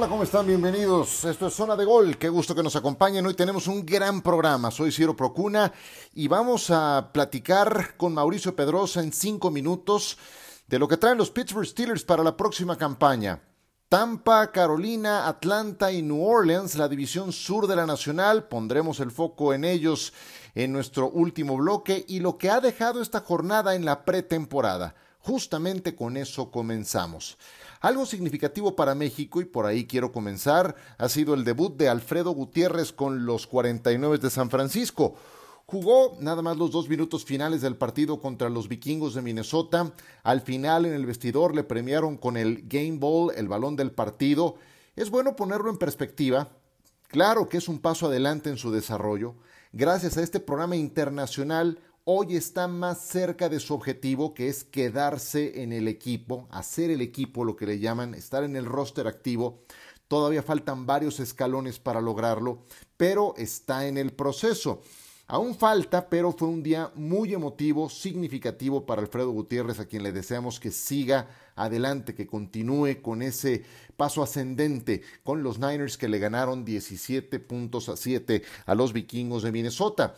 Hola, ¿cómo están? Bienvenidos. Esto es Zona de Gol. Qué gusto que nos acompañen. Hoy tenemos un gran programa. Soy Ciro Procuna y vamos a platicar con Mauricio Pedrosa en cinco minutos de lo que traen los Pittsburgh Steelers para la próxima campaña. Tampa, Carolina, Atlanta y New Orleans, la división sur de la Nacional. Pondremos el foco en ellos en nuestro último bloque y lo que ha dejado esta jornada en la pretemporada. Justamente con eso comenzamos. Algo significativo para México, y por ahí quiero comenzar, ha sido el debut de Alfredo Gutiérrez con los 49 de San Francisco. Jugó nada más los dos minutos finales del partido contra los vikingos de Minnesota. Al final en el vestidor le premiaron con el Game Ball, el balón del partido. Es bueno ponerlo en perspectiva. Claro que es un paso adelante en su desarrollo. Gracias a este programa internacional, hoy está más cerca de su objetivo, que es quedarse en el equipo, hacer el equipo, lo que le llaman, estar en el roster activo. Todavía faltan varios escalones para lograrlo, pero está en el proceso. Aún falta, pero fue un día muy emotivo, significativo para Alfredo Gutiérrez, a quien le deseamos que siga adelante, que continúe con ese paso ascendente con los Niners que le ganaron 17 puntos a 7 a los vikingos de Minnesota.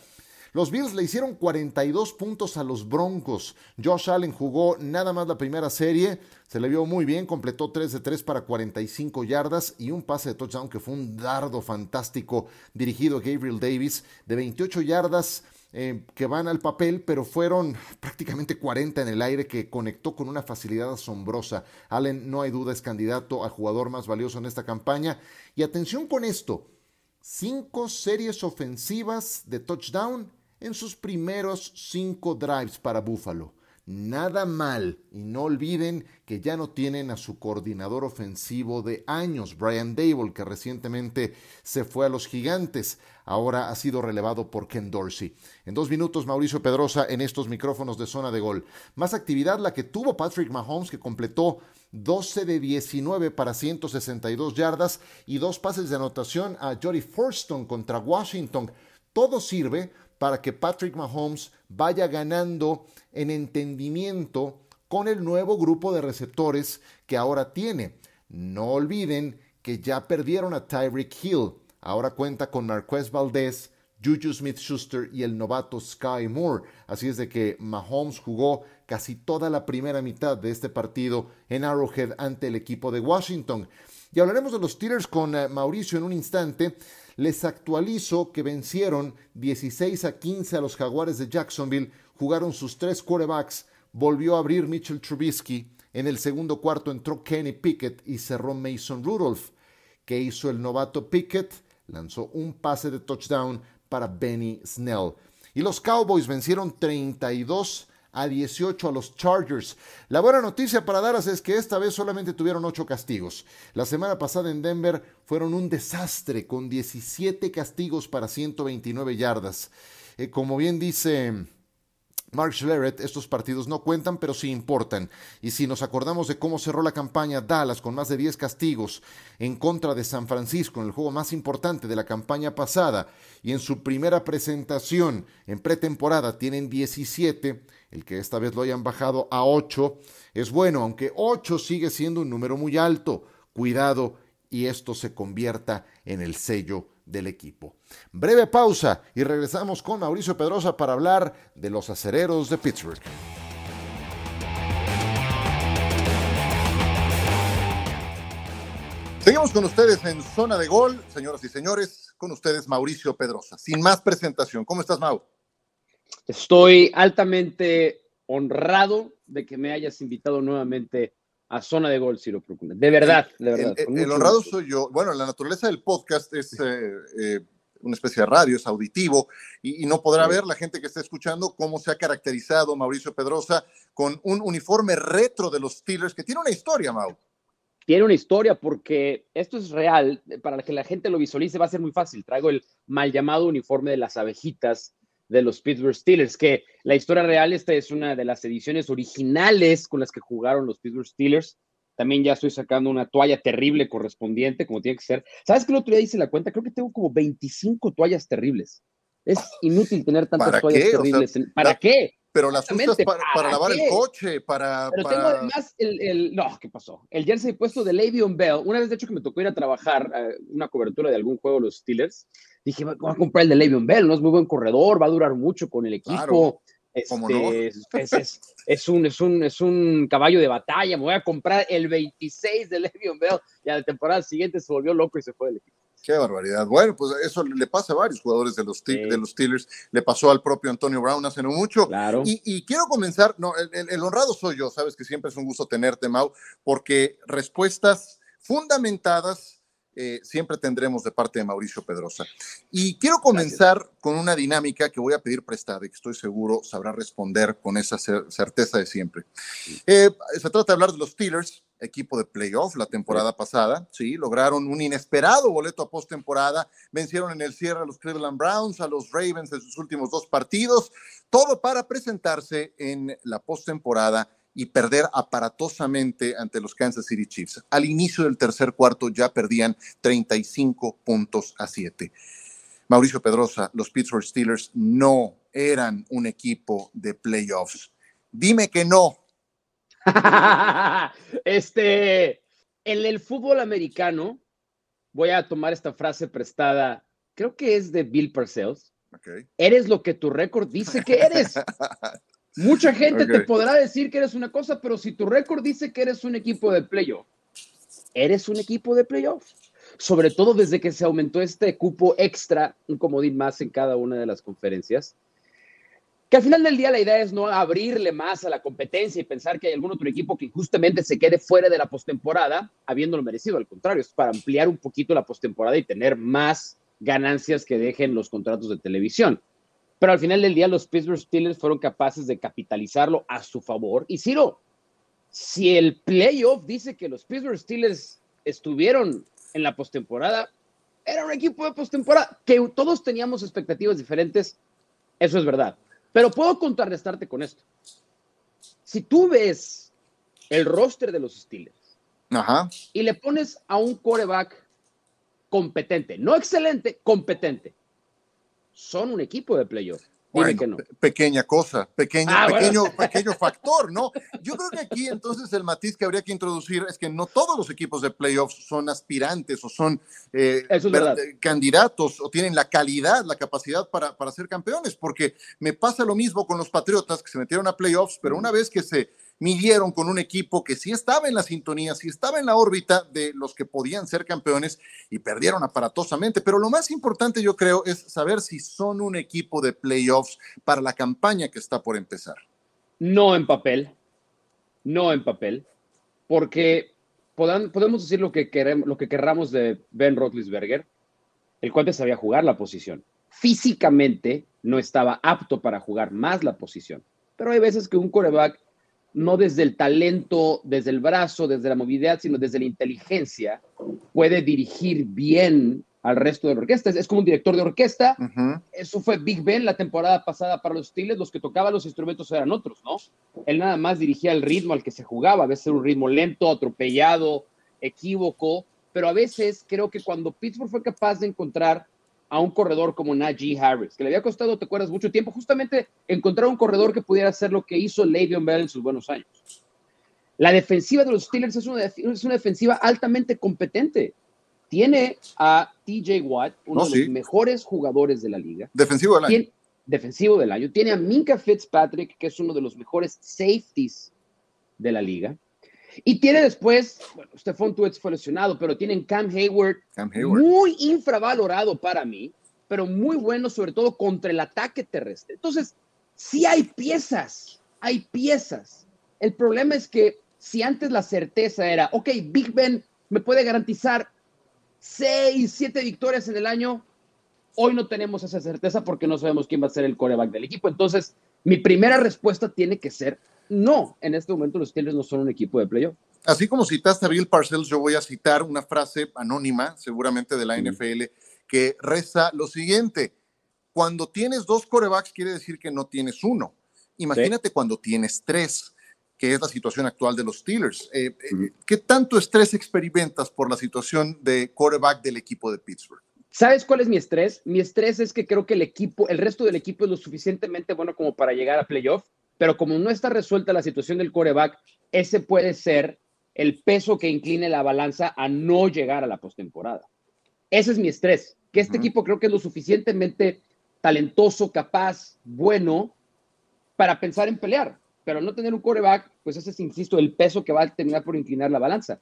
Los Bills le hicieron 42 puntos a los Broncos. Josh Allen jugó nada más la primera serie, se le vio muy bien, completó 3 de 3 para 45 yardas y un pase de touchdown que fue un dardo fantástico dirigido a Gabriel Davis de 28 yardas. Eh, que van al papel, pero fueron prácticamente 40 en el aire que conectó con una facilidad asombrosa. Allen, no hay duda, es candidato al jugador más valioso en esta campaña. Y atención con esto, cinco series ofensivas de touchdown en sus primeros cinco drives para Buffalo. Nada mal, y no olviden que ya no tienen a su coordinador ofensivo de años, Brian Dable, que recientemente se fue a los gigantes, ahora ha sido relevado por Ken Dorsey. En dos minutos, Mauricio Pedrosa en estos micrófonos de zona de gol. Más actividad la que tuvo Patrick Mahomes, que completó 12 de 19 para 162 yardas y dos pases de anotación a Jody Forston contra Washington. Todo sirve para que Patrick Mahomes vaya ganando en entendimiento con el nuevo grupo de receptores que ahora tiene. No olviden que ya perdieron a Tyreek Hill. Ahora cuenta con Marquez Valdez, Juju Smith Schuster y el novato Sky Moore. Así es de que Mahomes jugó casi toda la primera mitad de este partido en Arrowhead ante el equipo de Washington. Y hablaremos de los Steelers con eh, Mauricio en un instante. Les actualizo que vencieron 16 a 15 a los Jaguares de Jacksonville, jugaron sus tres quarterbacks, volvió a abrir Mitchell Trubisky, en el segundo cuarto entró Kenny Pickett y cerró Mason Rudolph. ¿Qué hizo el novato Pickett? Lanzó un pase de touchdown para Benny Snell. Y los Cowboys vencieron 32 a 18 a los Chargers. La buena noticia para Dallas es que esta vez solamente tuvieron 8 castigos. La semana pasada en Denver fueron un desastre con 17 castigos para 129 yardas. Eh, como bien dice Mark Schlereth, estos partidos no cuentan, pero sí importan. Y si nos acordamos de cómo cerró la campaña Dallas con más de 10 castigos en contra de San Francisco en el juego más importante de la campaña pasada, y en su primera presentación en pretemporada tienen 17, el que esta vez lo hayan bajado a 8 es bueno, aunque 8 sigue siendo un número muy alto. Cuidado y esto se convierta en el sello del equipo. Breve pausa y regresamos con Mauricio Pedrosa para hablar de los acereros de Pittsburgh. Seguimos con ustedes en Zona de Gol, señoras y señores, con ustedes Mauricio Pedrosa. Sin más presentación, ¿cómo estás, Mau? Estoy altamente honrado de que me hayas invitado nuevamente a Zona de Gol, Ciro Procuna. De verdad, de verdad. El, honrado soy yo. Bueno, la naturaleza del podcast es eh, eh, una especie de radio, es auditivo, y, no podrá ver la gente que está escuchando cómo se ha caracterizado Mauricio Pedrosa con un uniforme retro de los Steelers que tiene una historia, Mau. Tiene una historia porque esto es real. Para que la gente lo visualice va a ser muy fácil. Traigo el mal llamado uniforme de las abejitas de los Pittsburgh Steelers, que la historia real, esta es una de las ediciones originales con las que jugaron los Pittsburgh Steelers. También ya estoy sacando una toalla terrible correspondiente, como tiene que ser. ¿Sabes qué el otro día hice la cuenta? Creo que tengo como 25 toallas terribles. Es inútil tener tantas toallas terribles. ¿Para qué? Pero las usas para, lavar el coche, para. Pero tengo además el, No, ¿qué pasó? El jersey puesto de Le'Veon Bell. Una vez, de hecho, que me tocó ir a trabajar eh, una cobertura de algún juego de los Steelers, dije, voy a comprar el de Le'Veon Bell, ¿no? Es muy buen corredor, va a durar mucho con el equipo. Este, es, un, es, un, es un caballo de batalla. Me voy a comprar el 26 de Le'Veon Bell. Y a la temporada siguiente se volvió loco y se fue del equipo. Qué barbaridad. Bueno, pues eso le pasa a varios jugadores de los, de los Steelers. Le pasó al propio Antonio Brown hace no mucho. Claro. Y, quiero comenzar, no, el, honrado soy yo, sabes que siempre es un gusto tenerte, Mau, porque respuestas fundamentadas eh, siempre tendremos de parte de Mauricio Pedrosa. Y quiero comenzar con una dinámica que voy a pedir prestada y que estoy seguro sabrá responder con esa certeza de siempre. Eh, se trata de hablar de los Steelers equipo de playoff la temporada pasada, sí, lograron un inesperado boleto a postemporada, vencieron en el cierre a los Cleveland Browns, a los Ravens en sus últimos dos partidos, todo para presentarse en la postemporada y perder aparatosamente ante los Kansas City Chiefs. Al inicio del tercer cuarto ya perdían 35 puntos a 7. Mauricio Pedrosa, los Pittsburgh Steelers no eran un equipo de playoffs. Dime que no, este, en el fútbol americano, voy a tomar esta frase prestada, creo que es de Bill Parcells. Eres lo que tu récord dice que eres. Mucha gente te podrá decir que eres una cosa, pero si tu récord dice que eres un equipo de playoff, eres un equipo de playoff. Sobre todo desde que se aumentó este cupo extra, un comodín más en cada una de las conferencias que al final del día la idea es no abrirle más a la competencia y pensar que hay algún otro equipo que justamente se quede fuera de la postemporada, habiéndolo merecido. Al contrario, es para ampliar un poquito la postemporada y tener más ganancias que dejen los contratos de televisión. Pero al final del día, los Pittsburgh Steelers fueron capaces de capitalizarlo a su favor. Y Ciro, si el playoff dice que los Pittsburgh Steelers estuvieron en la postemporada, era un equipo de postemporada, que todos teníamos expectativas diferentes, eso es verdad. Pero puedo contrarrestarte con esto. Si tú ves el roster de los Steelers y le pones a un coreback competente, no excelente, competente, son un equipo de playoff. Bueno, pequeña cosa, pequeño, ah, pequeño, pequeño factor, ¿no? Yo creo que aquí entonces el matiz que habría que introducir es que no todos los equipos de playoffs son aspirantes o son eh, candidatos o tienen la calidad, la capacidad para, para ser campeones, porque me pasa lo mismo con los Patriotas que se metieron a playoffs, pero una vez que se midieron con un equipo que sí estaba en la sintonía, sí estaba en la órbita de los que podían ser campeones y perdieron aparatosamente. Pero lo más importante, yo creo, es saber si son un equipo de playoffs para la campaña que está por empezar. No en papel, no en papel, porque podemos decir lo que, queremos, lo que querramos de Ben Roethlisberger, el cual te sabía jugar la posición. Físicamente no estaba apto para jugar más la posición, pero hay veces que un coreback no desde el talento, desde el brazo, desde la movilidad, sino desde la inteligencia, puede dirigir bien al resto de la orquesta. Es, como un director de orquesta. Eso fue Big Ben la temporada pasada para los Steelers. Los que tocaban los instrumentos eran otros, ¿no? Él nada más dirigía el ritmo al que se jugaba. A veces era un ritmo lento, atropellado, equívoco. Pero a veces creo que cuando Pittsburgh fue capaz de encontrar a un corredor como Najee Harris, que le había costado, te acuerdas, mucho tiempo, justamente encontrar un corredor que pudiera hacer lo que hizo Le'Veon Bell en sus buenos años. La defensiva de los Steelers es una, es una defensiva altamente competente. Tiene a TJ Watt, uno de los mejores jugadores de la liga. Defensivo del año. defensivo del año. Tiene a Minka Fitzpatrick, que es uno de los mejores safeties de la liga. Y tiene después, bueno, Stephon Tuetz fue lesionado, pero tienen Cam Hayward, Cam Hayward, muy infravalorado para mí, pero muy bueno sobre todo contra el ataque terrestre. Entonces, sí hay piezas, hay piezas. El problema es que si antes la certeza era, ok, Big Ben me puede garantizar seis, siete victorias en el año, hoy no tenemos esa certeza porque no sabemos quién va a ser el coreback del equipo. Entonces, mi primera respuesta tiene que ser no, en este momento los Steelers no son un equipo de playoff. Así como citaste a Bill Parcells, yo voy a citar una frase anónima, seguramente de la NFL, que reza lo siguiente: cuando tienes dos corebacks, quiere decir que no tienes uno. Imagínate cuando tienes tres, que es la situación actual de los Steelers. Eh, eh, ¿Qué tanto estrés experimentas por la situación de coreback del equipo de Pittsburgh? ¿Sabes cuál es mi estrés? Mi estrés es que creo que el equipo, el resto del equipo es lo suficientemente bueno como para llegar a playoff, pero como no está resuelta la situación del coreback, ese puede ser el peso que incline la balanza a no llegar a la postemporada. Ese es mi estrés, que este equipo creo que es lo suficientemente talentoso, capaz, bueno para pensar en pelear, pero no tener un coreback, pues ese es, insisto, el peso que va a terminar por inclinar la balanza.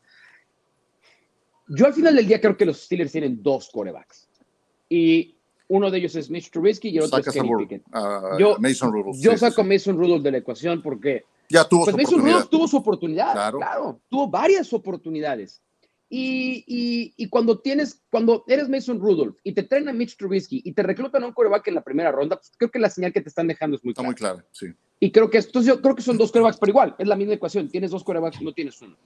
Yo al final del día creo que los Steelers tienen dos corebacks. Y uno de ellos es Mitch Trubisky y el otro es Kenny Pickett. yo, Mason Rudolph. Yo saco a Mason Rudolph de la ecuación porque ya tuvo pues su Mason Rudolph tuvo su oportunidad. Claro. tuvo varias oportunidades. Y, y, y, cuando tienes, cuando eres Mason Rudolph y te traen a Mitch Trubisky y te reclutan a un coreback en la primera ronda, pues creo que la señal que te están dejando es muy clara. Está muy clara, sí. Y creo que esto, yo creo que son dos corebacks, pero igual, es la misma ecuación. Tienes dos corebacks, no tienes uno.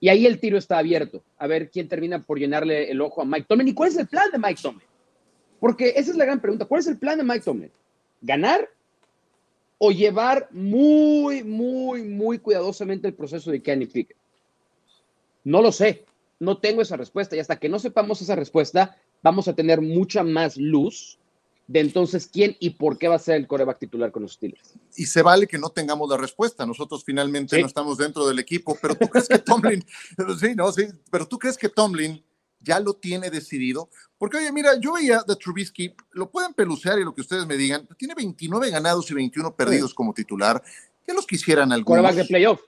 Y ahí el tiro está abierto. A ver quién termina por llenarle el ojo a Mike Tomlin. ¿Y cuál es el plan de Mike Tomlin? Porque esa es la gran pregunta. ¿Cuál es el plan de Mike Tomlin? ¿Ganar o llevar muy, muy, muy cuidadosamente el proceso de Kenny Pickett? No lo sé. No tengo esa respuesta. Y hasta que no sepamos esa respuesta, vamos a tener mucha más luz de entonces quién y por qué va a ser el coreback titular con los Steelers. Y se vale que no tengamos la respuesta, nosotros finalmente no estamos dentro del equipo, pero tú crees que Tomlin, sí, no, sí, pero tú crees que Tomlin ya lo tiene decidido, porque oye, mira, yo veía de Trubisky, lo pueden pelucear y lo que ustedes me digan, tiene 29 ganados y 21 perdidos como titular, ¿qué los quisieran algunos? Coreback de playoff.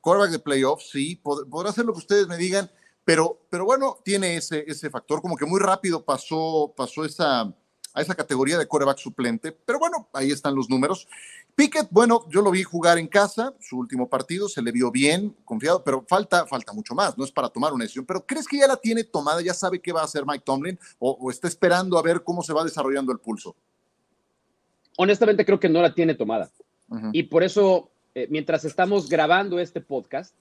Coreback de playoff, sí, podrá hacer lo que ustedes me digan, pero, pero bueno, tiene ese, ese factor, como que muy rápido pasó, pasó esa a esa categoría de coreback suplente. Pero bueno, ahí están los números. Pickett, bueno, yo lo vi jugar en casa, su último partido, se le vio bien, confiado, pero falta, falta mucho más, no es para tomar una decisión. Pero ¿crees que ya la tiene tomada, ya sabe qué va a hacer Mike Tomlin o, está esperando a ver cómo se va desarrollando el pulso? Honestamente creo que no la tiene tomada. Y por eso, eh, mientras estamos grabando este podcast,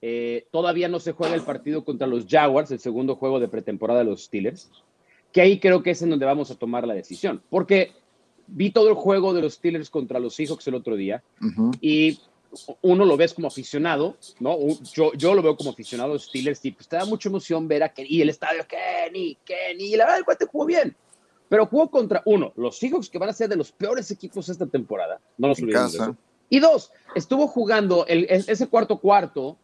eh, todavía no se juega el partido contra los Jaguars, el segundo juego de pretemporada de los Steelers que ahí creo que es en donde vamos a tomar la decisión. Porque vi todo el juego de los Steelers contra los Seahawks el otro día y uno lo ves como aficionado, ¿no? Yo, yo lo veo como aficionado de Steelers y pues te da mucha emoción ver a Kenny y el estadio, Kenny, Kenny, y la verdad el cuate jugó bien. Pero jugó contra, uno, los Seahawks que van a ser de los peores equipos esta temporada, no nos olvidemos. Y dos, estuvo jugando el, ese cuarto cuarto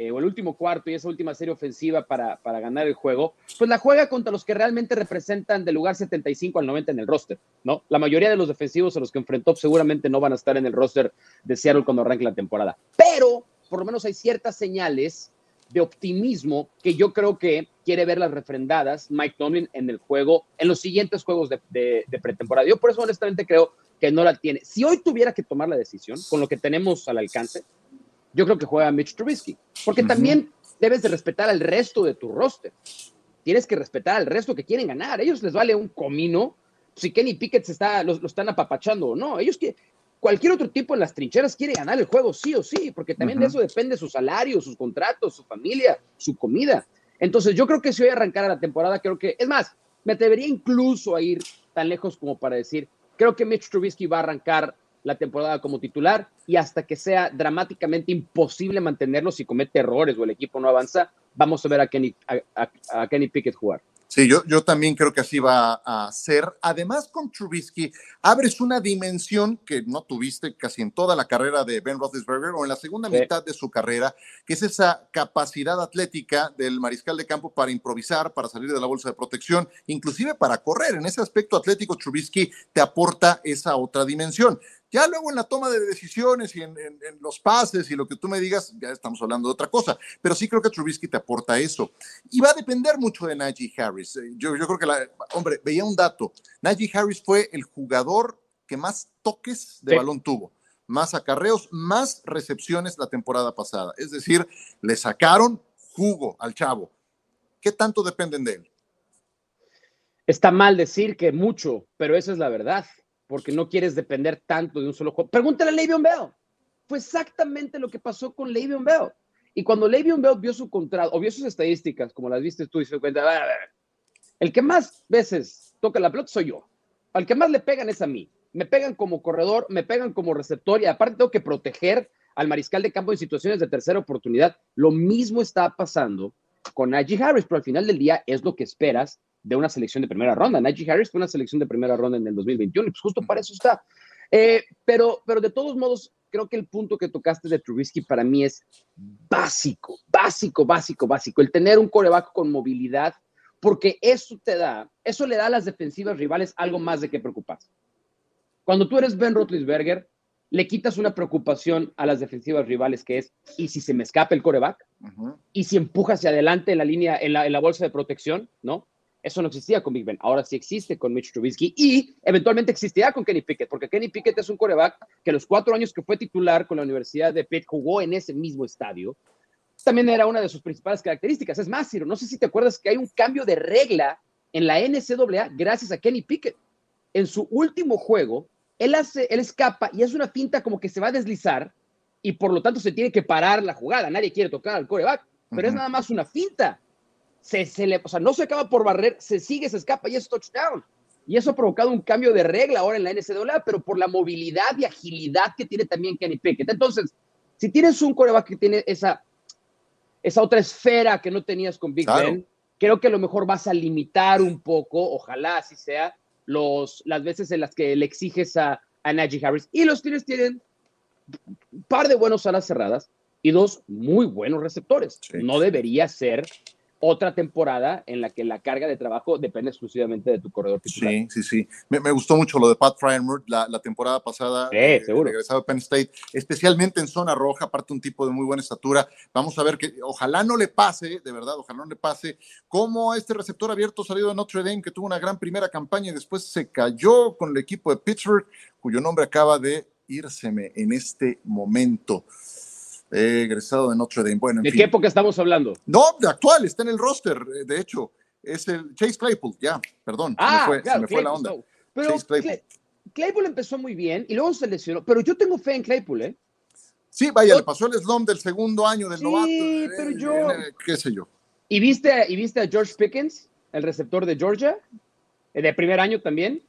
eh, o el último cuarto y esa última serie ofensiva para, para, ganar el juego, pues la juega contra los que realmente representan del lugar 75 al 90 en el roster, ¿no? La mayoría de los defensivos a los que enfrentó seguramente no van a estar en el roster de Seattle cuando arranque la temporada. Pero, por lo menos hay ciertas señales de optimismo que yo creo que quiere ver las refrendadas Mike Tomlin en el juego, en los siguientes juegos de, de pretemporada. Yo por eso honestamente creo que no la tiene. Si hoy tuviera que tomar la decisión, con lo que tenemos al alcance, yo creo que juega Mitch Trubisky, porque también debes de respetar al resto de tu roster. Tienes que respetar al resto que quieren ganar. ellos les vale un comino si Kenny Pickett se está, lo, están apapachando o no. Ellos que cualquier otro tipo en las trincheras quiere ganar el juego sí o sí, porque también de eso depende su salario, sus contratos, su familia, su comida. Entonces yo creo que si hoy arrancara la temporada, creo que, es más, me atrevería incluso a ir tan lejos como para decir, creo que Mitch Trubisky va a arrancar la temporada como titular y hasta que sea dramáticamente imposible mantenerlo si comete errores o el equipo no avanza, vamos a ver a Kenny, a, Kenny Pickett jugar. Sí, yo, yo también creo que así va a ser. Además, con Trubisky, abres una dimensión que no tuviste casi en toda la carrera de Ben Roethlisberger o en la segunda mitad de su carrera, que es esa capacidad atlética del mariscal de campo para improvisar, para salir de la bolsa de protección, inclusive para correr. En ese aspecto atlético, Trubisky te aporta esa otra dimensión. Ya luego en la toma de decisiones y en, los pases y lo que tú me digas, ya estamos hablando de otra cosa. Pero sí creo que Trubisky te aporta eso. Y va a depender mucho de Najee Harris. Eh, yo, yo creo que, la, hombre, veía un dato. Najee Harris fue el jugador que más toques de balón tuvo. Más acarreos, más recepciones la temporada pasada. Es decir, le sacaron jugo al chavo. ¿Qué tanto dependen de él? Está mal decir que mucho, pero esa es la verdad porque no quieres depender tanto de un solo juego. Pregúntale a Le'Veon Bell. Fue exactamente lo que pasó con Le'Veon Bell. Y cuando Le'Veon Bell vio su contrato, o vio sus estadísticas, como las viste tú, y se cuenta, el que más veces toca la pelota soy yo. Al que más le pegan es a mí. Me pegan como corredor, me pegan como receptor y aparte tengo que proteger al mariscal de campo en situaciones de tercera oportunidad. Lo mismo está pasando con Najee Harris, pero al final del día es lo que esperas de una selección de primera ronda. Najee Harris fue una selección de primera ronda en el 2021 y pues justo para eso está. Eh, pero, pero de todos modos, creo que el punto que tocaste de Trubisky para mí es básico, básico, básico, básico. El tener un coreback con movilidad, porque eso te da, eso le da a las defensivas rivales algo más de qué preocuparse. Cuando tú eres Ben Roethlisberger, le quitas una preocupación a las defensivas rivales que es, ¿y si se me escapa el coreback? ¿Y si empuja hacia adelante en la línea, en la, en la bolsa de protección? ¿No? Eso no existía con Big Ben. Ahora sí existe con Mitch Trubisky y eventualmente existirá con Kenny Pickett, porque Kenny Pickett es un coreback que los cuatro años que fue titular con la Universidad de Pitt jugó en ese mismo estadio. También era una de sus principales características. Es más, Ciro, no sé si te acuerdas que hay un cambio de regla en la NCAA gracias a Kenny Pickett. En su último juego, él, hace, él escapa y es una finta como que se va a deslizar y por lo tanto se tiene que parar la jugada. Nadie quiere tocar al coreback, pero es nada más una finta se, le, o sea, no se acaba por barrer, se sigue, se escapa y es touchdown. Y eso ha provocado un cambio de regla ahora en la NCAA, pero por la movilidad y agilidad que tiene también Kenny Pickett. Entonces, si tienes un coreback que tiene esa, esa otra esfera que no tenías con Big Ben, creo que a lo mejor vas a limitar un poco, ojalá así sea, los, las veces en las que le exiges a, a Najee Harris. Y los Tigres tienen un par de buenos alas cerradas y dos muy buenos receptores. No debería ser otra temporada en la que la carga de trabajo depende exclusivamente de tu corredor titular. Sí, sí, sí. Me, gustó mucho lo de Pat Fryermuth la, la temporada pasada. Sí, eh, seguro. Regresado a Penn State, especialmente en zona roja, aparte un tipo de muy buena estatura. Vamos a ver que ojalá no le pase, de verdad, ojalá no le pase, como a este receptor abierto salido de Notre Dame, que tuvo una gran primera campaña y después se cayó con el equipo de Pittsburgh, cuyo nombre acaba de írseme en este momento egresado de Notre Dame. Bueno, ¿De qué época estamos hablando? No, de actual, está en el roster, eh, de hecho. Es el Chase Claypool, ya, perdón, ah, se me fue, se me fue la onda. Pero Claypool. empezó muy bien y luego se lesionó, pero yo tengo fe en Claypool, ¿eh? Sí, vaya, le pasó el slump del segundo año del novato. Sí, eh, pero yo... Eh, qué sé yo. ¿Y viste, ¿Y viste a George Pickens, el receptor de Georgia? De primer año también.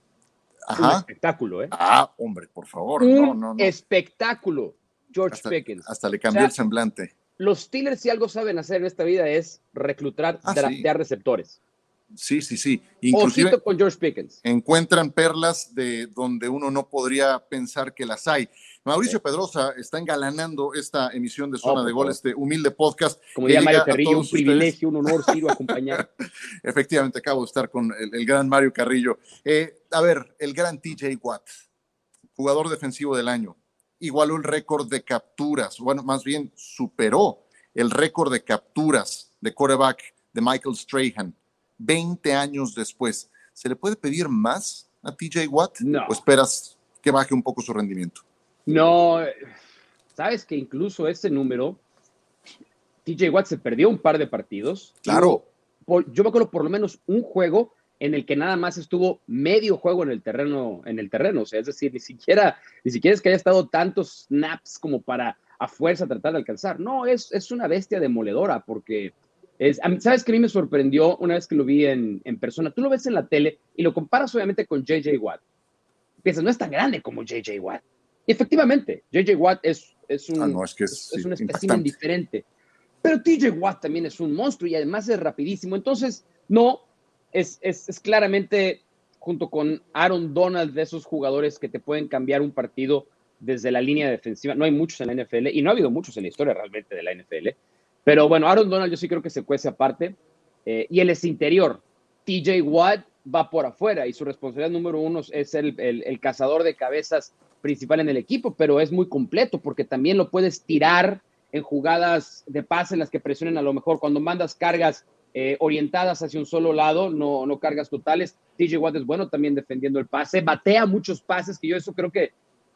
Ajá. Un espectáculo, ¿eh? Ah, hombre, por favor. Un no, no, no. espectáculo. George hasta, Pickens. Hasta le cambió el semblante. Los Steelers, si algo saben hacer en esta vida, es reclutar, ah, draftear receptores. Sí, sí, sí. Inclusive con George Pickens. Encuentran perlas de donde uno no podría pensar que las hay. Mauricio Pedrosa está engalanando esta emisión de Zona de Gol, este humilde podcast. Como diría Mario Carrillo, un privilegio, un honor, Ciro, acompañar. Efectivamente, acabo de estar con el, gran Mario Carrillo. Eh, a ver, el gran TJ Watt, jugador defensivo del año, igualó el récord de capturas, bueno, más bien superó el récord de capturas de quarterback de Michael Strahan 20 años después. ¿Se le puede pedir más a TJ Watt? No. ¿O esperas que baje un poco su rendimiento? No, sabes que incluso ese número, TJ Watt se perdió un par de partidos. Claro. Yo me acuerdo por lo menos un juego en el que nada más estuvo medio juego en el terreno, en el terreno, o sea, es decir, ni siquiera, ni siquiera es que haya estado tantos snaps como para a fuerza tratar de alcanzar. No, es, es una bestia demoledora porque es, sabes que a mí me sorprendió una vez que lo vi en, en persona. Tú lo ves en la tele y lo comparas obviamente con JJ Watt. Piensas, no es tan grande como JJ Watt. Y efectivamente, JJ Watt es, es un, ah, no, es, que es, es un espécimen diferente. Pero TJ Watt también es un monstruo y además es rapidísimo. Entonces, no, es, claramente, junto con Aaron Donald, de esos jugadores que te pueden cambiar un partido desde la línea defensiva. No hay muchos en la NFL y no ha habido muchos en la historia realmente de la NFL. Pero bueno, Aaron Donald yo sí creo que se cuece aparte. Eh, y él es interior. TJ Watt va por afuera y su responsabilidad número uno es el, el, cazador de cabezas principal en el equipo, pero es muy completo porque también lo puedes tirar en jugadas de pase en las que presionen a lo mejor cuando mandas cargas eh, orientadas hacia un solo lado, no, no cargas totales. TJ Watt es bueno también defendiendo el pase, batea muchos pases, que yo eso creo que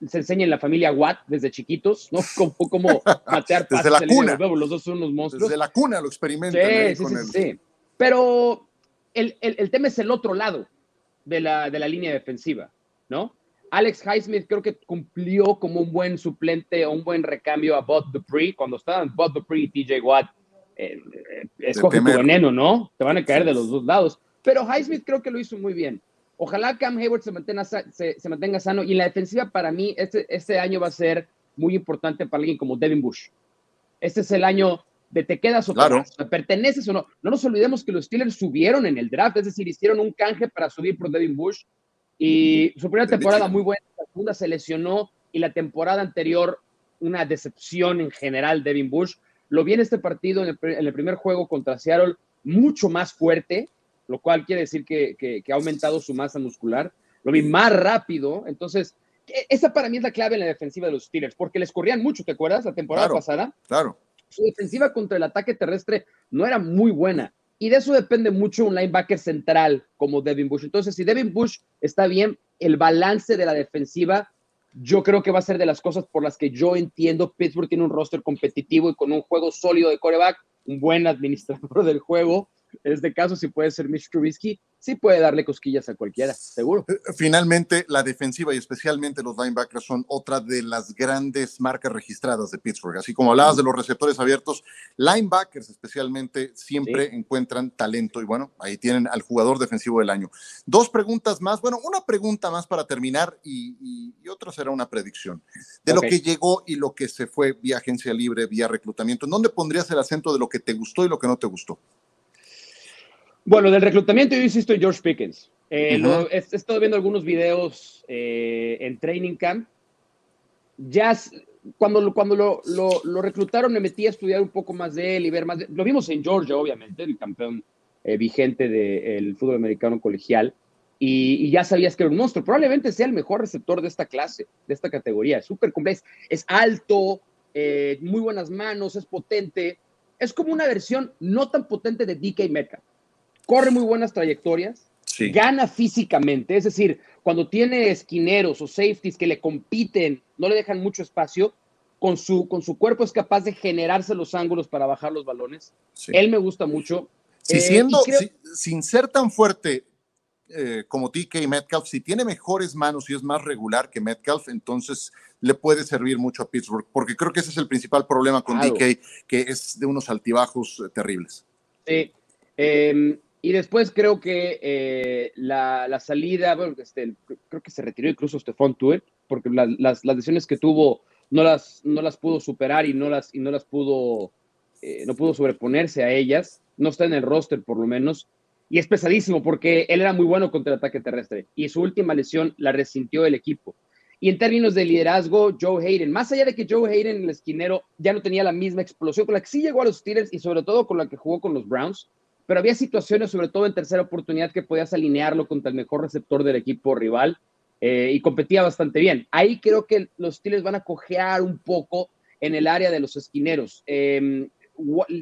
se enseña en la familia Watt desde chiquitos, ¿no? Como, como batear pases. Desde la cuna. los dos son unos monstruos. Desde la cuna lo experimentan. Sí, sí, sí, Pero el, el, el, tema es el otro lado de la, de la línea defensiva, ¿no? Alex Highsmith creo que cumplió como un buen suplente o un buen recambio a Bud Dupree cuando estaban Bud Dupree y TJ Watt eh, eh, escoge tu veneno, ¿no? Te van a caer de los dos lados. Pero Highsmith creo que lo hizo muy bien. Ojalá Cam Hayward se mantenga, se, mantenga sano. Y la defensiva para mí, este, este año va a ser muy importante para alguien como Devin Bush. Este es el año de te quedas o claro. perteneces o no. No nos olvidemos que los Steelers subieron en el draft, es decir, hicieron un canje para subir por Devin Bush y su primera temporada muy buena, la segunda se lesionó y la temporada anterior una decepción en general Devin Bush. Lo vi en este partido, en el, primer juego contra Seattle, mucho más fuerte, lo cual quiere decir que, ha aumentado su masa muscular. Lo vi más rápido, entonces e, esa para mí es la clave en la defensiva de los Steelers, porque les corrían mucho, ¿te acuerdas? La temporada pasada. Claro. Su defensiva contra el ataque terrestre no era muy buena. Y de eso depende mucho un linebacker central como Devin Bush. Entonces, si Devin Bush está bien, el balance de la defensiva yo creo que va a ser de las cosas por las que yo entiendo Pittsburgh tiene un roster competitivo y con un juego sólido de coreback, un buen administrador del juego, este caso, si puede ser Mitch Trubisky, sí puede darle cosquillas a cualquiera, seguro. Eh, finalmente, la defensiva y especialmente los linebackers son otra de las grandes marcas registradas de Pittsburgh. Así como hablabas de los receptores abiertos, linebackers especialmente siempre encuentran talento y bueno, ahí tienen al jugador defensivo del año. Dos preguntas más, bueno, una pregunta más para terminar y, otra será una predicción. De lo que llegó y lo que se fue vía agencia libre, vía reclutamiento, ¿en dónde pondrías el acento de lo que te gustó y lo que no te gustó? Bueno, del reclutamiento yo insisto en George Pickens. Eh, he, estado viendo algunos videos eh, en Training Camp. Ya cuando, cuando lo, lo, reclutaron me metí a estudiar un poco más de él y ver más. lo vimos en Georgia, obviamente, el campeón eh, vigente del fútbol americano colegial. Y, ya sabías que era un monstruo. Probablemente sea el mejor receptor de esta clase, de esta categoría. Es súper complejo. Es alto, muy buenas manos, es potente. Es como una versión no tan potente de DK Metcalf corre muy buenas trayectorias, gana físicamente, es decir, cuando tiene esquineros o safeties que le compiten, no le dejan mucho espacio, con su, con su cuerpo es capaz de generarse los ángulos para bajar los balones. Él me gusta mucho. Si eh, siendo, sin ser tan fuerte eh, como DK Metcalf, si tiene mejores manos y es más regular que Metcalf, entonces le puede servir mucho a Pittsburgh, porque creo que ese es el principal problema con DK, que es de unos altibajos eh, terribles. Sí. Em, y después creo que eh, la, salida, bueno, este, creo que se retiró incluso Stefan Tuer, porque las, las, decisiones que tuvo no las, no las pudo superar y no las, y no las pudo, eh, no pudo sobreponerse a ellas. No está en el roster, por lo menos. Y es pesadísimo porque él era muy bueno contra el ataque terrestre y su última lesión la resintió el equipo. Y en términos de liderazgo, Joe Hayden, más allá de que Joe Hayden, el esquinero, ya no tenía la misma explosión con la que sí llegó a los Steelers y sobre todo con la que jugó con los Browns, pero había situaciones, sobre todo en tercera oportunidad, que podías alinearlo contra el mejor receptor del equipo rival eh, y competía bastante bien. Ahí creo que los Steelers van a cojear un poco en el área de los esquineros. Eh,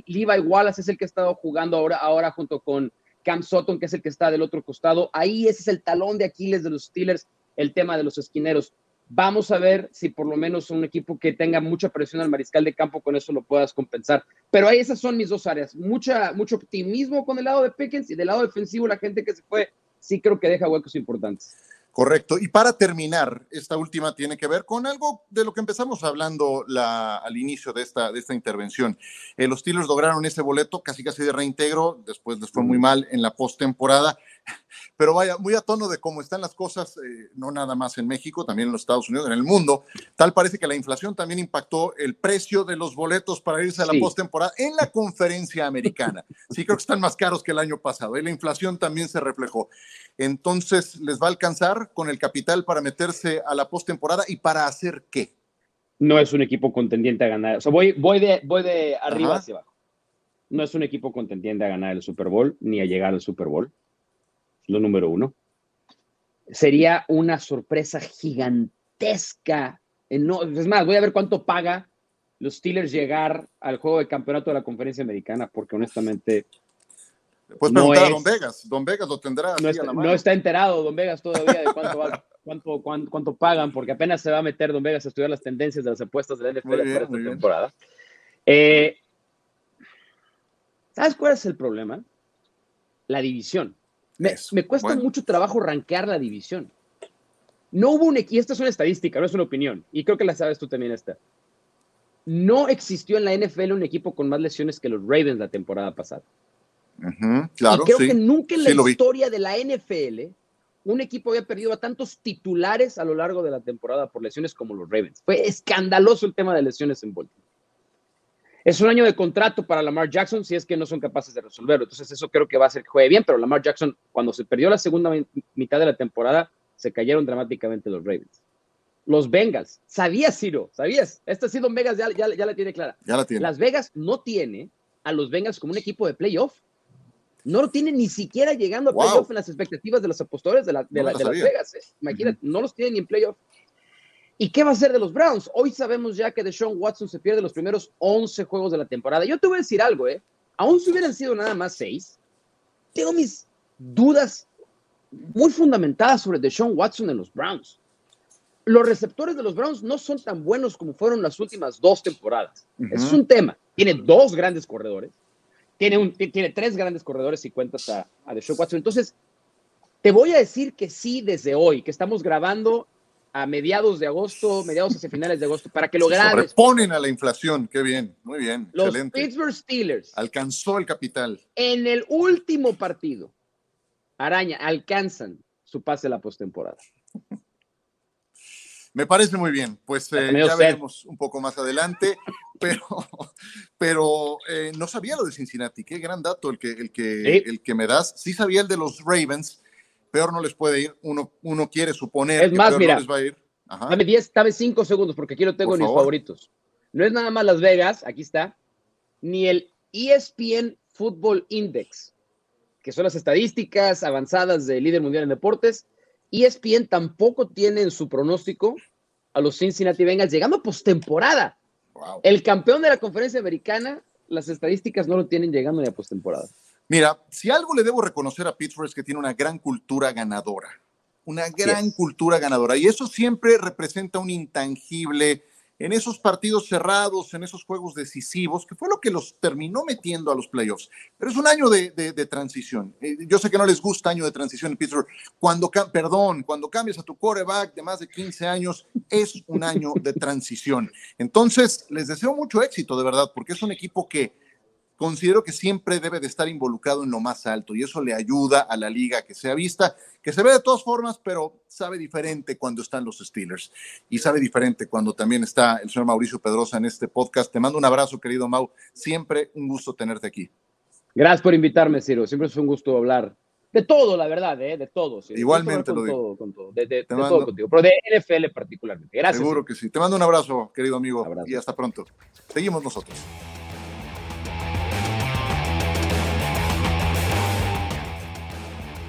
Levi Wallace es el que ha estado jugando ahora, ahora junto con Cam Sutton, que es el que está del otro costado. Ahí ese es el talón de Aquiles de los Steelers, el tema de los esquineros. Vamos a ver si por lo menos un equipo que tenga mucha presión al mariscal de campo con eso lo puedas compensar. Pero ahí esas son mis dos áreas. Mucha, mucho optimismo con el lado de Pickens y del lado defensivo la gente que se fue sí creo que deja huecos importantes. Correcto. Y para terminar, esta última tiene que ver con algo de lo que empezamos hablando al inicio de esta, de esta intervención. Eh, los Steelers lograron ese boleto casi casi de reintegro, después les fue muy mal en la postemporada. Pero vaya, muy a tono de cómo están las cosas, eh, no nada más en México, también en los Estados Unidos, en el mundo. Tal parece que la inflación también impactó el precio de los boletos para irse a la postemporada en la conferencia americana. Sí, creo que están más caros que el año pasado. Y la inflación también se reflejó. Entonces, ¿les va a alcanzar con el capital para meterse a la postemporada y para hacer qué? No es un equipo contendiente a ganar. O sea, voy, voy, de, voy de arriba hacia abajo. No es un equipo contendiente a ganar el Super Bowl ni a llegar al Super Bowl lo número uno. Sería una sorpresa gigantesca. No, es más, voy a ver cuánto paga los Steelers llegar al juego de campeonato de la conferencia americana, porque honestamente. Puedes preguntar a Don Vegas. Don Vegas lo tendrá. No, está, enterado Don Vegas todavía de cuánto, cuánto, pagan, porque apenas se va a meter Don Vegas a estudiar las tendencias de las apuestas de la NFL para esta temporada. Eh, ¿Sabes cuál es el problema? La división. Me, cuesta mucho trabajo rankear la división. No hubo un equipo, y esta es una estadística, no es una opinión, y creo que la sabes tú también esta. No existió en la NFL un equipo con más lesiones que los Ravens la temporada pasada. claro, y creo que nunca en la historia de la NFL un equipo había perdido a tantos titulares a lo largo de la temporada por lesiones como los Ravens. Fue escandaloso el tema de lesiones en Baltimore. Es un año de contrato para Lamar Jackson si es que no son capaces de resolverlo. Entonces eso creo que va a hacer que juegue bien, pero Lamar Jackson cuando se perdió la segunda mitad de la temporada se cayeron dramáticamente los Ravens. Los Bengals, sabías Ciro, sabías, esta ha sido Vegas ya, ya, ya la tiene clara. Ya la tiene. Las Vegas no tiene a los Bengals como un equipo de playoff. No lo tiene ni siquiera llegando a playoff en las expectativas de los apostadores de, la, de, Las Vegas. ¿eh? Imagínate, no los tiene ni en playoff. ¿Y qué va a ser de los Browns? Hoy sabemos ya que Deshaun Watson se pierde los primeros 11 juegos de la temporada. Yo te voy a decir algo, ¿eh? Aún si hubieran sido nada más 6, tengo mis dudas muy fundamentadas sobre Deshaun Watson en los Browns. Los receptores de los Browns no son tan buenos como fueron las últimas dos temporadas. es un tema. Tiene dos grandes corredores. Tiene, un, tiene tres grandes corredores si cuentas a, a Deshaun Watson. Entonces, te voy a decir que sí desde hoy, que estamos grabando a mediados de agosto, mediados hacia finales de agosto, para que lo grabes. Reponen a la inflación, qué bien, muy bien. Los Pittsburgh Steelers. Alcanzó el capital. En el último partido, Araña, alcanzan su pase a la postemporada. Me parece muy bien, pues eh, ya veremos un poco más adelante, pero, pero eh, no sabía lo de Cincinnati, qué gran dato el que, el, que, el que me das. Sí sabía el de los Ravens, peor no les puede ir. Uno, uno quiere suponer que peor no les va a ir. Dame 10, dame 5 segundos porque aquí lo tengo en mis favoritos. No es nada más Las Vegas, aquí está, ni el ESPN Football Index, que son las estadísticas avanzadas del líder mundial en deportes. ESPN tampoco tiene en su pronóstico a los Cincinnati Bengals llegando a postemporada. El campeón de la conferencia americana, las estadísticas no lo tienen llegando ni a postemporada. Mira, si algo le debo reconocer a Pittsburgh es que tiene una gran cultura ganadora, una gran cultura ganadora. Y eso siempre representa un intangible en esos partidos cerrados, en esos juegos decisivos, que fue lo que los terminó metiendo a los playoffs. Pero es un año de, transición. Eh, yo sé que no les gusta año de transición en Pittsburgh. Cuando, perdón, cuando cambias a tu coreback de más de 15 años, es un año de transición. Entonces, les deseo mucho éxito, de verdad, porque es un equipo que considero que siempre debe de estar involucrado en lo más alto y eso le ayuda a la liga que sea vista, que se ve de todas formas, pero sabe diferente cuando están los Steelers y sabe diferente cuando también está el señor Mauricio Pedrosa en este podcast. Te mando un abrazo, querido Mau. Siempre un gusto tenerte aquí. Gracias por invitarme, Ciro. Siempre es un gusto hablar de todo, la verdad, ¿eh? de todo. Igualmente lo digo. Todo, con todo, de, todo contigo, pero de NFL particularmente. Gracias. Seguro que sí. Te mando un abrazo, querido amigo, y hasta pronto. Seguimos nosotros.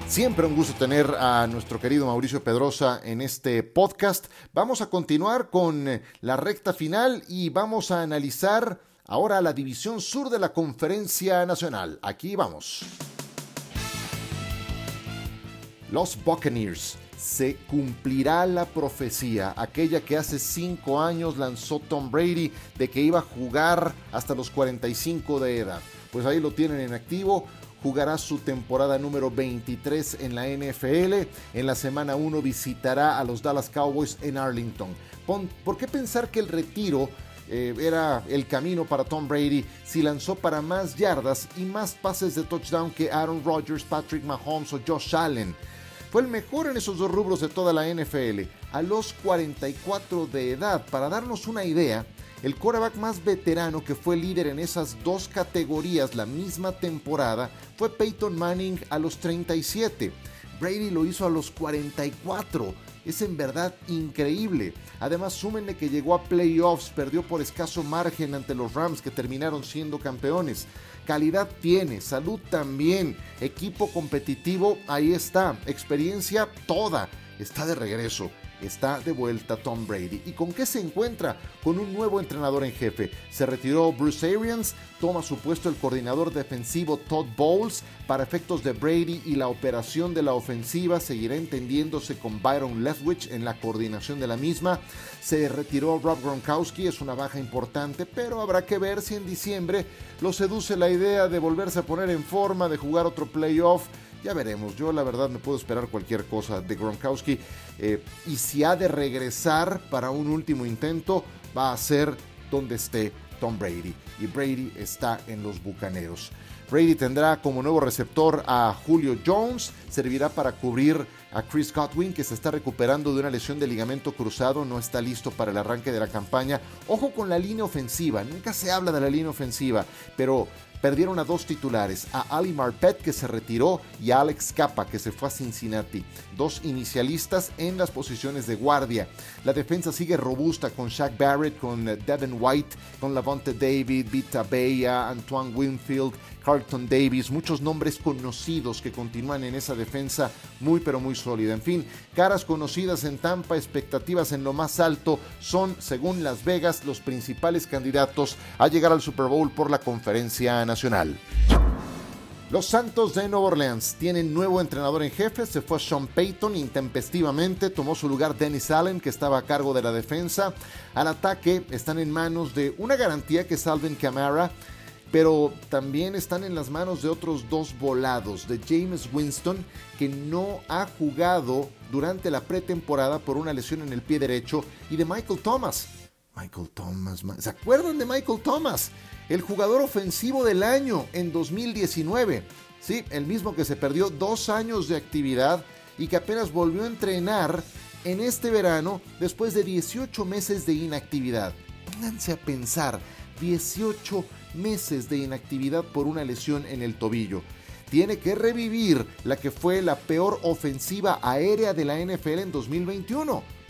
Siempre un gusto tener a nuestro querido Mauricio Pedrosa en este podcast. Vamos a continuar con la recta final y vamos a analizar ahora la división sur de la Conferencia Nacional. Aquí vamos. Los Buccaneers. Se cumplirá la profecía, aquella que hace cinco años lanzó Tom Brady de que iba a jugar hasta los 45 de edad. Pues ahí lo tienen en activo, jugará su temporada número 23 en la NFL. En la semana 1 visitará a los Dallas Cowboys en Arlington. ¿Por qué pensar que el retiro eh, era el camino para Tom Brady si lanzó para más yardas y más pases de touchdown que Aaron Rodgers, Patrick Mahomes o Josh Allen? Fue el mejor en esos dos rubros de toda la NFL a los 44 de edad. Para darnos una idea, el quarterback más veterano que fue líder en esas dos categorías la misma temporada fue Peyton Manning a los 37. Brady lo hizo a los 44. Es en verdad increíble. Además, súmenle que llegó a playoffs, perdió por escaso margen ante los Rams que terminaron siendo campeones. Calidad tiene, salud también, equipo competitivo, ahí está, experiencia toda, está de regreso está de vuelta Tom Brady. ¿Y con qué se encuentra? Con un nuevo entrenador en jefe. Se retiró Bruce Arians, toma su puesto el coordinador defensivo Todd Bowles. Para efectos de Brady y la operación de la ofensiva seguirá entendiéndose con Byron Leftwich en la coordinación de la misma. Se retiró Rob Gronkowski, es una baja importante, pero habrá que ver si en diciembre lo seduce la idea de volverse a poner en forma, de jugar otro playoff ya veremos, yo la verdad me puedo esperar cualquier cosa de Gronkowski. Eh, y si ha de regresar para un último intento, va a ser donde esté Tom Brady. Y Brady está en los Bucaneros. Brady tendrá como nuevo receptor a Julio Jones, servirá para cubrir a Chris Godwin, que se está recuperando de una lesión de ligamento cruzado, no está listo para el arranque de la campaña. Ojo con la línea ofensiva, nunca se habla de la línea ofensiva, pero perdieron a dos titulares, a Ali Marpet que se retiró y a Alex Capa que se fue a Cincinnati, dos inicialistas en las posiciones de guardia. La defensa sigue robusta con Shaq Barrett, con Devin White, con Lavonte David, Vita Bella, Antoine Winfield, Carlton Davis, muchos nombres conocidos que continúan en esa defensa muy pero muy sólida. En fin, caras conocidas en Tampa, expectativas en lo más alto, son, según Las Vegas, los principales candidatos a llegar al Super Bowl por la conferencia nacional. Los Santos de Nueva Orleans tienen nuevo entrenador en jefe, se fue Sean Payton intempestivamente, tomó su lugar Dennis Allen que estaba a cargo de la defensa. Al ataque están en manos de una garantía que Salvin Camara pero también están en las manos de otros dos volados, de James Winston, que no ha jugado durante la pretemporada por una lesión en el pie derecho, y de Michael Thomas. Michael Thomas, ¿se acuerdan de Michael Thomas? El jugador ofensivo del año en 2019. Sí, el mismo que se perdió dos años de actividad y que apenas volvió a entrenar en este verano después de 18 meses de inactividad. Pónganse a pensar, 18 meses de inactividad por una lesión en el tobillo. Tiene que revivir la que fue la peor ofensiva aérea de la NFL en 2021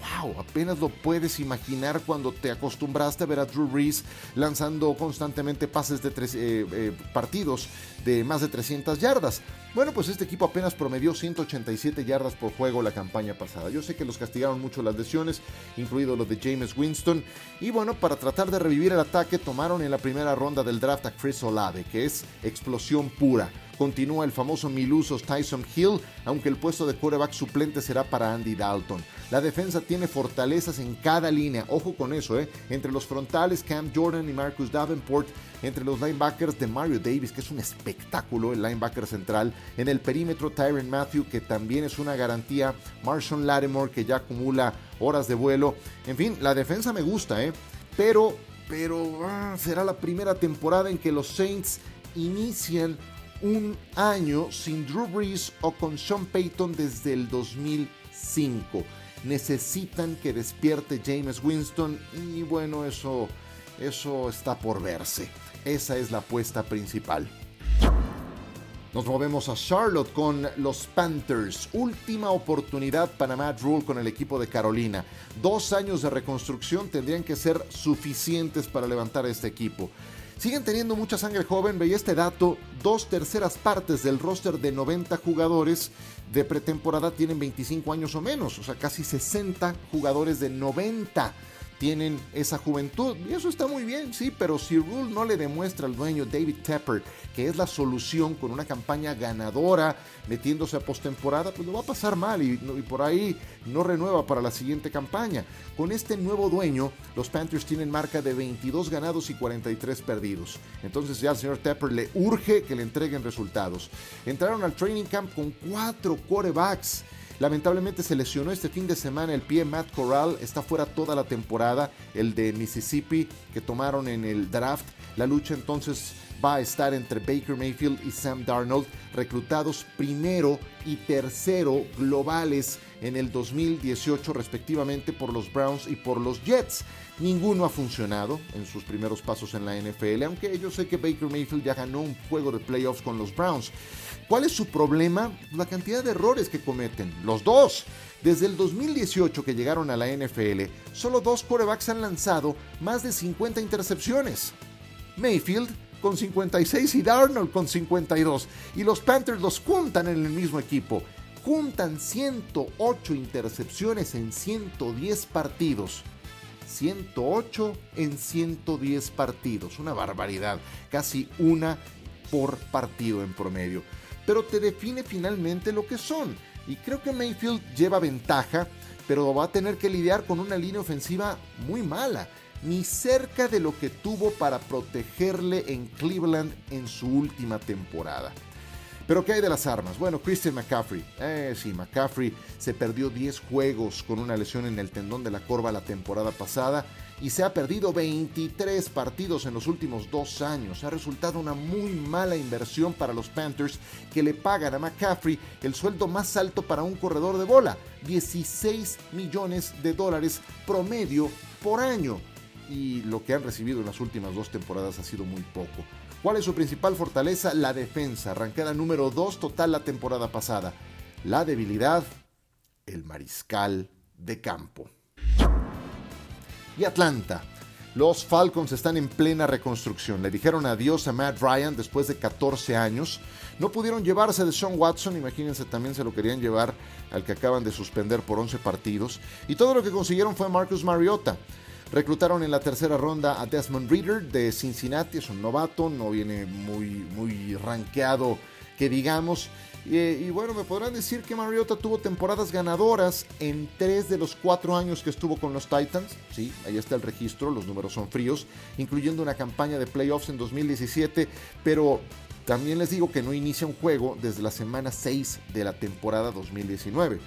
wow, apenas lo puedes imaginar cuando te acostumbraste a ver a Drew Brees lanzando constantemente pases de tres, eh, eh, partidos de más de 300 yardas. Bueno, pues este equipo apenas promedió 187 yardas por juego la campaña pasada. Yo sé que los castigaron mucho las lesiones, incluido lo de James Winston. Y bueno, para tratar de revivir el ataque, tomaron en la primera ronda del draft a Chris Olave, que es explosión pura. Continúa el famoso Milusos Tyson Hill, aunque el puesto de quarterback suplente será para Andy Dalton. La defensa tiene fortalezas en cada línea, ojo con eso, ¿eh? entre los frontales Cam Jordan y Marcus Davenport, entre los linebackers de Mario Davis, que es un espectáculo el linebacker central, en el perímetro Tyron Matthew, que también es una garantía, Marshall Lattimore, que ya acumula horas de vuelo, en fin, la defensa me gusta, ¿eh? pero, pero ah, será la primera temporada en que los Saints inician un año sin Drew Brees o con Sean Payton desde el 2005. Necesitan que despierte James Winston y bueno, eso, eso está por verse. Esa es la apuesta principal. Nos movemos a Charlotte con los Panthers. Última oportunidad para Matt Rule con el equipo de Carolina. Dos años de reconstrucción tendrían que ser suficientes para levantar este equipo. Siguen teniendo mucha sangre joven, veía este dato, dos terceras partes del roster de 90 jugadores de pretemporada tienen 25 años o menos, o sea, casi 60 jugadores de 90 tienen esa juventud. Y eso está muy bien, sí, pero si Rule no le demuestra al dueño David Tepper que es la solución con una campaña ganadora, metiéndose a postemporada, pues lo va a pasar mal y, por ahí no renueva para la siguiente campaña. Con este nuevo dueño, los Panthers tienen marca de 22 ganados y 43 perdidos. Entonces ya al señor Tepper le urge que le entreguen resultados. Entraron al training camp con cuatro quarterbacks. Lamentablemente se lesionó este fin de semana el pie Matt Corral, está fuera toda la temporada, el de Mississippi que tomaron en el draft. La lucha entonces va a estar entre Baker Mayfield y Sam Darnold, reclutados primero y tercero globales en el 2018 respectivamente por los Browns y por los Jets. Ninguno ha funcionado en sus primeros pasos en la NFL, aunque yo sé que Baker Mayfield ya ganó un juego de playoffs con los Browns. ¿Cuál es su problema? La cantidad de errores que cometen. Los dos. Desde el 2018 que llegaron a la NFL, solo dos quarterbacks han lanzado más de 50 intercepciones. Mayfield con 56 y Darnold con 52. Y los Panthers los juntan en el mismo equipo. Juntan 108 intercepciones en 110 partidos. 108 en 110 partidos. Una barbaridad. Casi una por partido en promedio pero te define finalmente lo que son. Y creo que Mayfield lleva ventaja, pero va a tener que lidiar con una línea ofensiva muy mala, ni cerca de lo que tuvo para protegerle en Cleveland en su última temporada. Pero ¿qué hay de las armas? Bueno, Christian McCaffrey. Eh, sí, McCaffrey se perdió 10 juegos con una lesión en el tendón de la corva la temporada pasada y se ha perdido 23 partidos en los últimos dos años. Ha resultado una muy mala inversión para los Panthers que le pagan a McCaffrey el sueldo más alto para un corredor de bola, 16 millones de dólares promedio por año. Y lo que han recibido en las últimas dos temporadas ha sido muy poco. ¿Cuál es su principal fortaleza? La defensa, arrancada número 2 total la temporada pasada. La debilidad, el mariscal de campo. Y Atlanta. Los Falcons están en plena reconstrucción. Le dijeron adiós a Matt Ryan después de 14 años. No pudieron llevarse de Sean Watson, imagínense, también se lo querían llevar al que acaban de suspender por 11 partidos. Y todo lo que consiguieron fue Marcus Mariota. Reclutaron en la tercera ronda a Desmond Reader de Cincinnati, es un novato, no viene muy, muy rankeado que digamos. Y, bueno, me podrán decir que Mariota tuvo temporadas ganadoras en tres de los cuatro años que estuvo con los Titans. Sí, ahí está el registro, los números son fríos, incluyendo una campaña de playoffs en 2017, pero también les digo que no inicia un juego desde la semana 6 de la temporada 2019.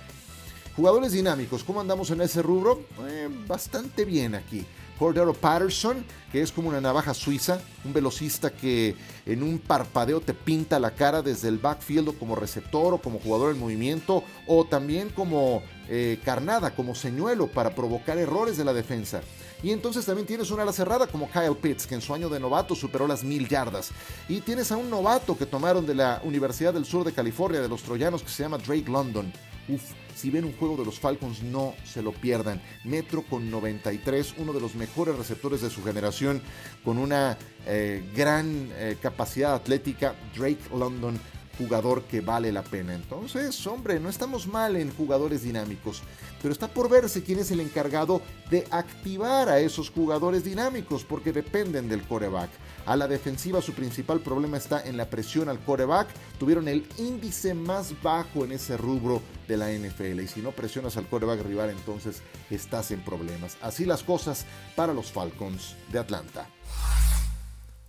Jugadores dinámicos, ¿cómo andamos en ese rubro? Eh, bastante bien aquí. Cordero Patterson, que es como una navaja suiza, un velocista que en un parpadeo te pinta la cara desde el backfield o como receptor o como jugador en movimiento o también como eh, carnada, como señuelo para provocar errores de la defensa. Y entonces también tienes una ala cerrada como Kyle Pitts, que en su año de novato superó las mil yardas. Y tienes a un novato que tomaron de la Universidad del Sur de California, de los Troyanos, que se llama Drake London. Uf, si ven un juego de los Falcons, no se lo pierdan. Metro con 93, uno de los mejores receptores de su generación, con una eh, gran eh, capacidad atlética. Drake London jugador que vale la pena. Entonces, hombre, no estamos mal en jugadores dinámicos, pero está por verse quién es el encargado de activar a esos jugadores dinámicos, porque dependen del coreback. A la defensiva su principal problema está en la presión al coreback. Tuvieron el índice más bajo en ese rubro de la NFL. Y si no presionas al coreback rival, entonces estás en problemas. Así las cosas para los Falcons de Atlanta.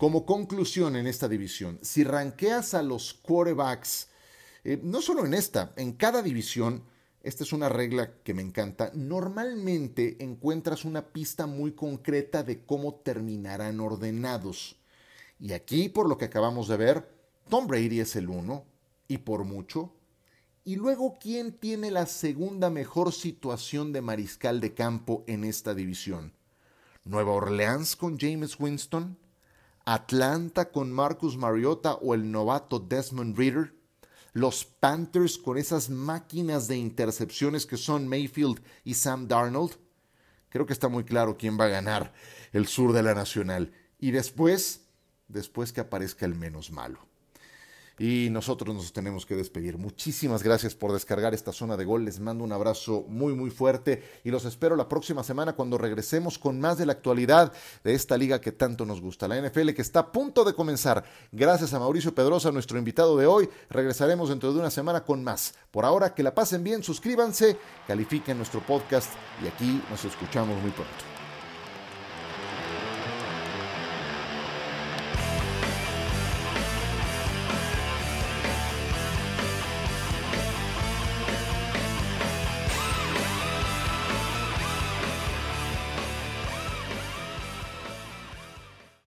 Como conclusión en esta división, si ranqueas a los quarterbacks, eh, no solo en esta, en cada división, esta es una regla que me encanta, normalmente encuentras una pista muy concreta de cómo terminarán ordenados. Y aquí, por lo que acabamos de ver, Tom Brady es el uno, y por mucho. Y luego, ¿quién tiene la segunda mejor situación de mariscal de campo en esta división? ¿Nueva Orleans con James Winston? Atlanta con Marcus Mariota o el novato Desmond Reader, los Panthers con esas máquinas de intercepciones que son Mayfield y Sam Darnold. Creo que está muy claro quién va a ganar el sur de la Nacional. Y después, después que aparezca el menos malo y nosotros nos tenemos que despedir. Muchísimas gracias por descargar esta zona de gol. Les mando un abrazo muy muy fuerte y los espero la próxima semana cuando regresemos con más de la actualidad de esta liga que tanto nos gusta, la NFL que está a punto de comenzar. Gracias a Mauricio Pedrosa, nuestro invitado de hoy. Regresaremos dentro de una semana con más. Por ahora que la pasen bien, suscríbanse, califiquen nuestro podcast y aquí nos escuchamos muy pronto.